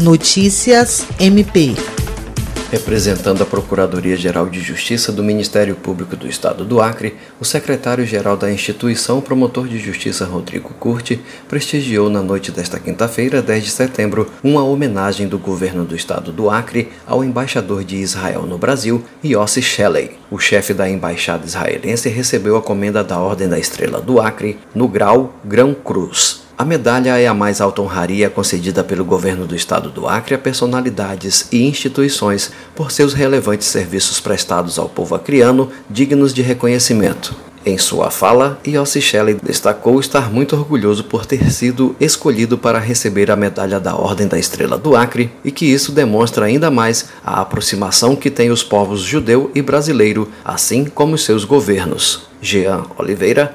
Notícias MP. Representando a Procuradoria-Geral de Justiça do Ministério Público do Estado do Acre, o secretário-geral da instituição, promotor de justiça Rodrigo Curti, prestigiou na noite desta quinta-feira, 10 de setembro, uma homenagem do governo do Estado do Acre ao embaixador de Israel no Brasil, Yossi Shelley. O chefe da embaixada israelense recebeu a comenda da Ordem da Estrela do Acre no grau Grão Cruz. A medalha é a mais alta honraria concedida pelo governo do estado do Acre a personalidades e instituições por seus relevantes serviços prestados ao povo acriano, dignos de reconhecimento. Em sua fala, Yossi Shelley destacou estar muito orgulhoso por ter sido escolhido para receber a medalha da Ordem da Estrela do Acre e que isso demonstra ainda mais a aproximação que têm os povos judeu e brasileiro, assim como seus governos. Jean Oliveira,